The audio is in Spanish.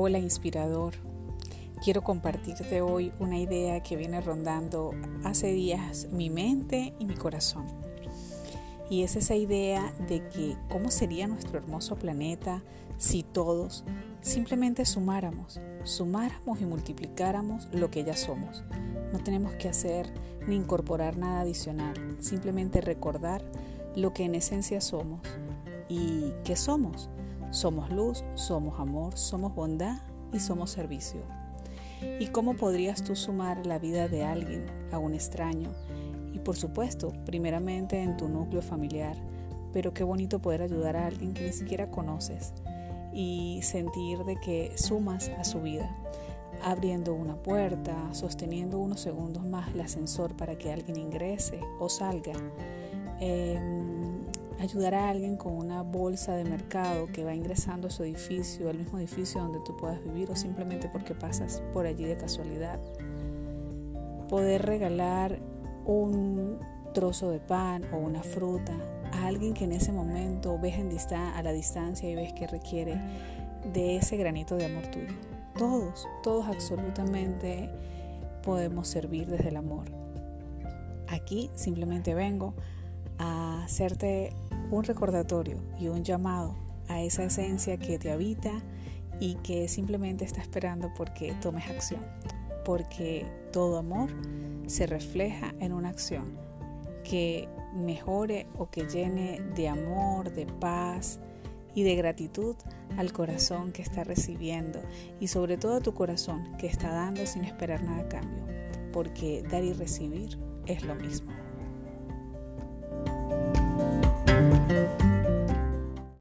Hola inspirador, quiero compartirte hoy una idea que viene rondando hace días mi mente y mi corazón. Y es esa idea de que cómo sería nuestro hermoso planeta si todos simplemente sumáramos, sumáramos y multiplicáramos lo que ya somos. No tenemos que hacer ni incorporar nada adicional, simplemente recordar lo que en esencia somos y qué somos. Somos luz, somos amor, somos bondad y somos servicio. ¿Y cómo podrías tú sumar la vida de alguien a un extraño? Y por supuesto, primeramente en tu núcleo familiar, pero qué bonito poder ayudar a alguien que ni siquiera conoces y sentir de que sumas a su vida, abriendo una puerta, sosteniendo unos segundos más el ascensor para que alguien ingrese o salga. Em, ayudar a alguien con una bolsa de mercado que va ingresando a su edificio, al mismo edificio donde tú puedas vivir o simplemente porque pasas por allí de casualidad. Poder regalar un trozo de pan o una fruta a alguien que en ese momento ves en a la distancia y ves que requiere de ese granito de amor tuyo. Todos, todos absolutamente podemos servir desde el amor. Aquí simplemente vengo a hacerte un recordatorio y un llamado a esa esencia que te habita y que simplemente está esperando porque tomes acción. Porque todo amor se refleja en una acción que mejore o que llene de amor, de paz y de gratitud al corazón que está recibiendo y sobre todo a tu corazón que está dando sin esperar nada a cambio, porque dar y recibir es lo mismo.